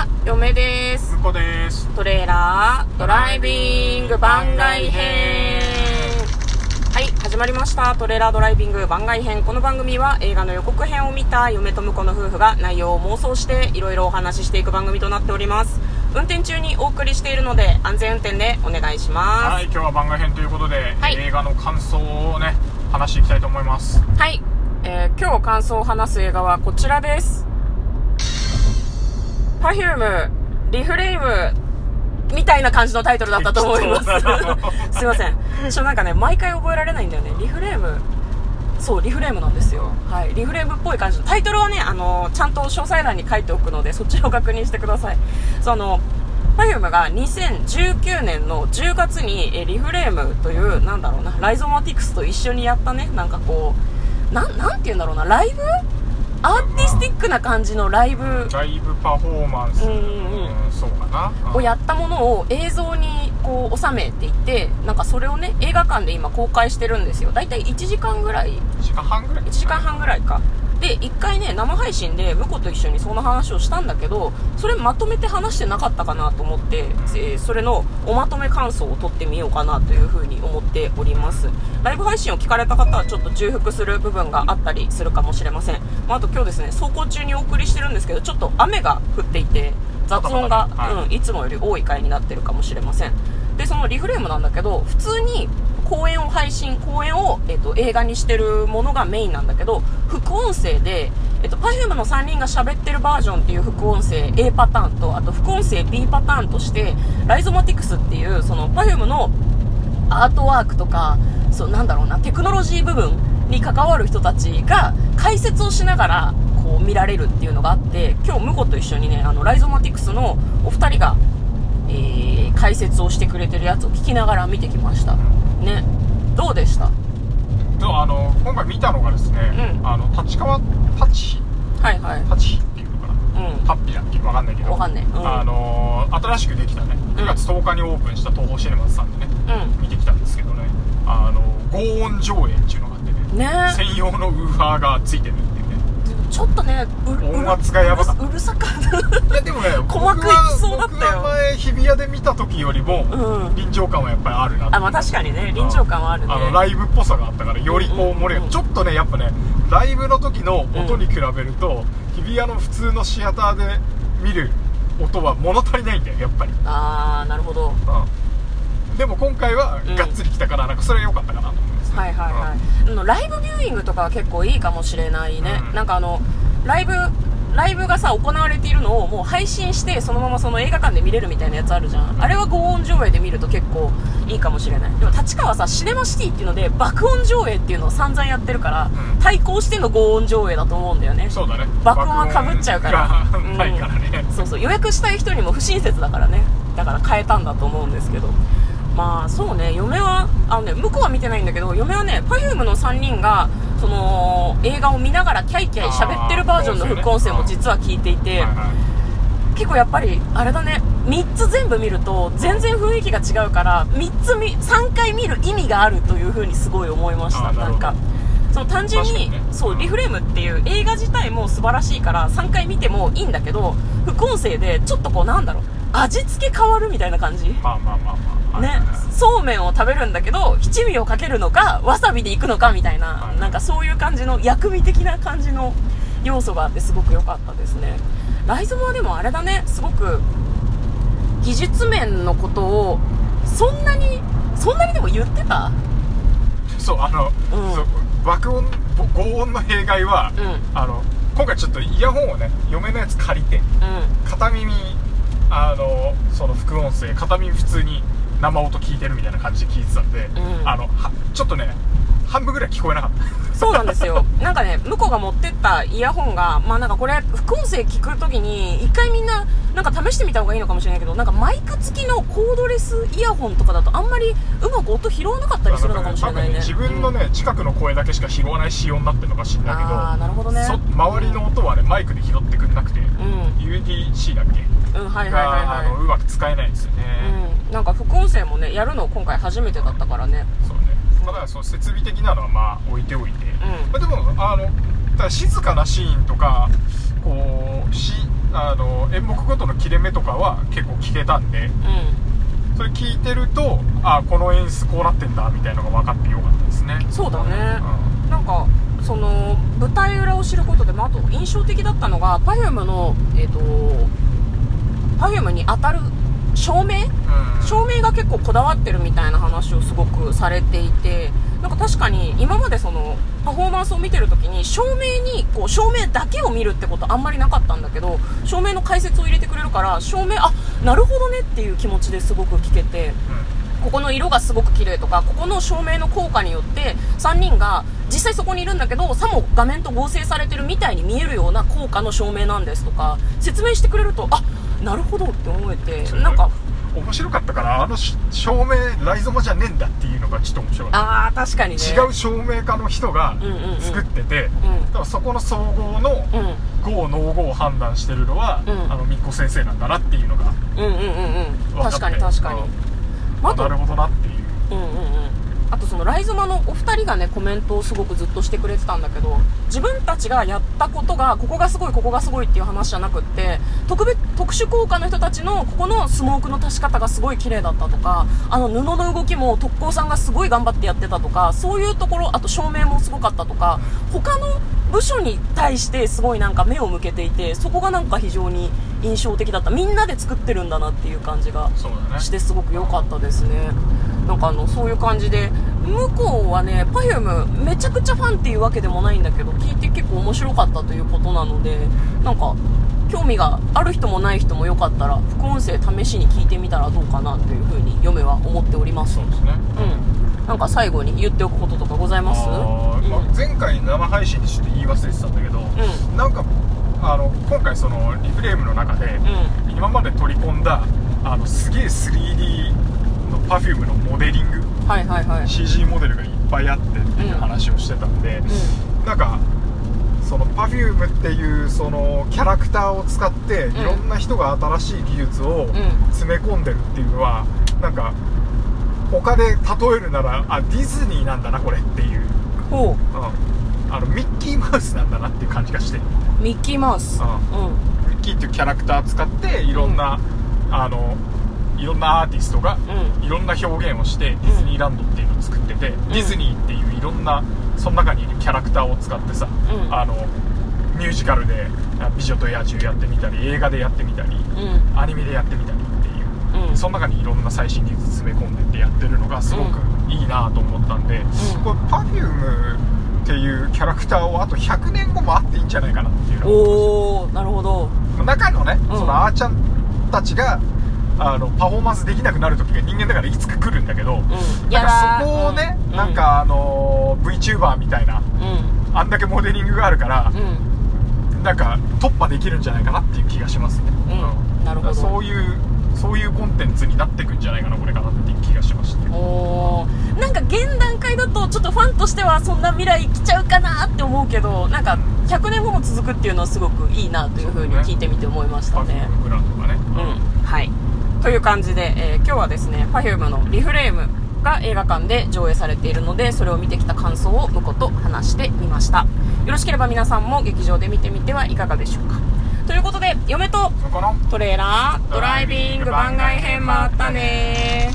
は嫁です。向こうです。トレーラードライビング番外編。はい始まりました。トレーラードライビング番外編。この番組は映画の予告編を見た嫁と婿の夫婦が内容を妄想していろいろお話ししていく番組となっております。運転中にお送りしているので安全運転でお願いします。はい今日は番外編ということで、はい。映画の感想をね話していきたいと思います。はい、えー今日感想を話す映画はこちらです Perfume リフレームみたいな感じのタイトルだったと思います。すいません。ちょなんかね毎回覚えられないんだよね。リフレームそうリフレームなんですよ。はい。リフレームっぽい感じの。タイトルはねあのちゃんと詳細欄に書いておくのでそっちを確認してください。その Perfume が2019年の10月にえリフレームというなんだろうなライゾマティクスと一緒にやったね。なんかこうなんなんて言うんだろうなライブアーティスティックな感じのライブライブパフォーマンス。うんうんうん。そうかな。うん。をやったものを映像にこう収めていてなんかそれをね映画館で今公開してるんですよ。大体1時間ぐらい。1時間半ぐらい1時間半ぐらいかで1回ね生配信で婿と一緒にその話をしたんだけどそれまとめて話してなかったかなと思って、えーそれのおまとめ感想を取ってみようかなというふうに思っております。ライブ配信を聞かれた方はちょっと重複する部分があったりするかもしれません、まあ、あと今日ですね走行中にお送りしてるんですけどちょっと雨が降っていて雑音が、はい。うん、いつもより多い回になってるかもしれません。でそのリフレームなんだけど普通に公演を配信公演を、えっと映画にしてるものがメインなんだけど副音声で、えっと Perfume の3人が喋ってるバージョンっていう副音声 A パターンとあと副音声 B パターンとしてライゾマティクスっていうその Perfume のアートワークとかそうなんだろうなテクノロジー部分に関わる人たちが解説をしながらこう見られるっていうのがあって今日婿と一緒にねあのライゾマティクスのお二人が、えー解説をしてくれてるやつを聞きながら見てきました。ね。どうでした？とあの今回見たのがですね、うん。あの立川立ちはいはい。立ちっていうのかな？うん。タッピだっけ？わかんないけど。わかんない。うん。あの新しくできたね。9月10日にオープンした東宝シネマズさんでねうん。見てきたんですけどね。あの合音上映っていうのがあってね。ね。専用のウーファーがついてるちょっとねうう音圧がやば。かったうるさかった。いやでもね鼓膜いきそうだったよ。前日比谷で見た時よりもうん。臨場感はやっぱりあるなあまあ確かにね。臨場感はあるね。あのライブっぽさがあったからよりこうんうんうんう漏れがちょっとねやっぱねライブの時の音に比べると、日比谷の普通のシアターで見る音は物足りないんだよやっぱり、ああなるほど。うん、でも今回はうん。がっつり来たからなんかそれは良かったかなと思いますね。はいはいはい、あのライブビューイングとかは結構いいかもしれないね、うん。なんかあのライブライブがさ行われているのをもう配信してそのままその映画館で見れるみたいなやつあるじゃん。あれは合音上映で見ると結構いいかもしれない。でも立川さシネマシティっていうので爆音上映っていうのを散々やってるから、うん。対抗しての合音上映だと思うんだよね。そうだね。爆音はかぶっちゃうから。爆音がないからね、そうそう。予約したい人にも不親切だからね。だから変えたんだと思うんですけどまあそうね。嫁はあのね向こうは見てないんだけど嫁はね Perfume の3人がその映画を見ながらキャイキャイ喋ってるバージョンの副音声も実は聞いていて、結構やっぱりあれだね。3つ全部見ると全然雰囲気が違うから3つ見3回見る意味があるという風にすごい思いました。なんかその単純にそうリフレームっていう映画自体も素晴らしいから3回見てもいいんだけど副音声でちょっとこうなんだろう。味付け変わるみたいな感じ。まあまあまあまあねそうめんを食べるんだけど七味をかけるのかわさびでいくのかみたいな、はいなんかそういう感じの薬味的な感じの要素があってすごく良かったですね。ライゾマはでもあれだねすごく技術面のことをそんなにそんなにでも言ってた？そうあの、うん。そう爆音ぼ合音の弊害は、うん。あの今回ちょっとイヤホンをね嫁のやつ借りてうん。片耳あのその副音声片耳普通に生音聞いてるみたいな感じで聞いてたんで、うん。あのはちょっとね半分ぐらい聞こえなかった。そうなんですよ。なんかね向こうが持ってったイヤホンがまあなんかこれ副音声聞くときに一回みんななんか試してみた方がいいのかもしれないけどなんかマイク付きのコードレスイヤホンとかだとあんまりうまく音拾わなかったりするのかもしれないね。多分自分のね、近くの声だけしか拾わない仕様になってるのかしんないけどなるほどね。そ周りの音はねマイクで拾って UDC だっけ？うんはいはいはいはのうまく使えないんですよね、いうん。なんか副音声もねやるの今回初めてだったからね。そうね。ただそう設備的なのはまあ置いておいて、うん。まあ、でもあのだから静かなシーンとかこうしああの演目ごとの切れ目とかは結構聞けたんで。うそれ聞いてるとあこの演出こうなってんだみたいのが分かってよかったですね。んそうだね。うなんかその舞台裏を知ることで、まあ、あと印象的だったのが Perfume のえっ、と Perfume に当たる照明？ん。照明が結構こだわってるみたいな話をすごくされていてなんか確かに今までそのパフォーマンスを見てる時に照明にこう照明だけを見るってことあんまりなかったんだけど照明の解説を入れてくれるから照明あなるほどねっていう気持ちですごく聞けてここの色がすごく綺麗とかここの照明の効果によって3人が実際そこにいるんだけどさも画面と合成されてるみたいに見えるような効果の照明なんですとか説明してくれるとあなるほどって思えてうんなんか面白かったからあのし照明ライゾマじゃねえんだっていうのがちょっと面白かっああ確かにね。た違う照明家の人がうんうんうん。作ってて、うん。だからそこの総合のうん。合ノー合を判断してるのは、うん。あのみっこ先生なんだなっていうのがうんうんうんうん。確かに確かにあと。なるほどな。っていううんうんうんあとそのライゾマのお二人がねコメントをすごくずっとしてくれてたんだけど自分たちがやったことがここがすごいここがすごいっていう話じゃなくって特別特殊効果の人たちのここのスモークの足し方がすごい綺麗だったとかあの布の動きも特攻さんがすごい頑張ってやってたとかそういうところあと照明もすごかったとか他の部署に対してすごいなんか目を向けていてそこがなんか非常に印象的だった。みんなで作ってるんだなっていう感じがしてすごく良かったですね。なんかあのそういう感じで向こうはね Perfume めちゃくちゃファンっていうわけでもないんだけど聞いて結構面白かったということなのでなんか興味がある人もない人もよかったら副音声試しに聞いてみたらどうかなというふうに嫁は思っております。そうですね。うん。なんか最後に言っておくこととかございます？あーまあうん前回生配信にして言い忘れてたんだけど、うなんかあの今回そのリフレームの中で、うん。今まで取り込んだあのすげえ 3D の Perfume のモデリングはいはいはい。CG モデルがいっぱいあってっていう話をしてたんで、うなんかその Perfume っていうそのキャラクターを使ってん。いろんな人が新しい技術をん。詰め込んでるっていうのはなんか他で例えるならあディズニーなんだなこれっていう、ほう。ん、あのミッキーマウスなんだなっていう感じがしてうミッキーマウスううん。ミッキーっていうキャラクター使っていろんな、あのいろんなアーティストがうん。いろんな表現をしてディズニーランドっていうのを作ってて、ディズニーっていういろんなその中にいるキャラクターを使ってさ、うん。あのミュージカルであ「美女と野獣」やってみたり映画でやってみたりうん。アニメでやってみたりっていう、うん。その中にいろんな最新技術詰め込んでってやってるのがすごくいいなと思ったんで、うん。これ Perfume っていうキャラクターをあと100年後もあっていいんじゃないかなっていうのをおおなるほど。中のね、うん。そのあーちゃんたちがあのパフォーマンスできなくなる時が人間だからいつか来るんだけど、うん。なんかそこをね、うん。なんかあの VTuber みたいなうん。あんだけモデリングがあるからう、ん。なんか突破できるんじゃないかなっていう気がしますね、うん。なるほど。そういうそういうコンテンツになってくんじゃないかなこれかなっていう気がしましたおー。なんか現段階だとちょっとファンとしてはそんな未来来ちゃうかなって思うけどなんか100年後も続くっていうのはすごくいいなというふうに聞いてみて思いましたね、うん。はいという感じで、えー今日はですね Perfume のリフレームが映画館で上映されているのでそれを見てきた感想を婿と話してみました。よろしければ皆さんも劇場で見てみてはいかがでしょうか。ということで嫁とトレーラードライビング番外編もあったね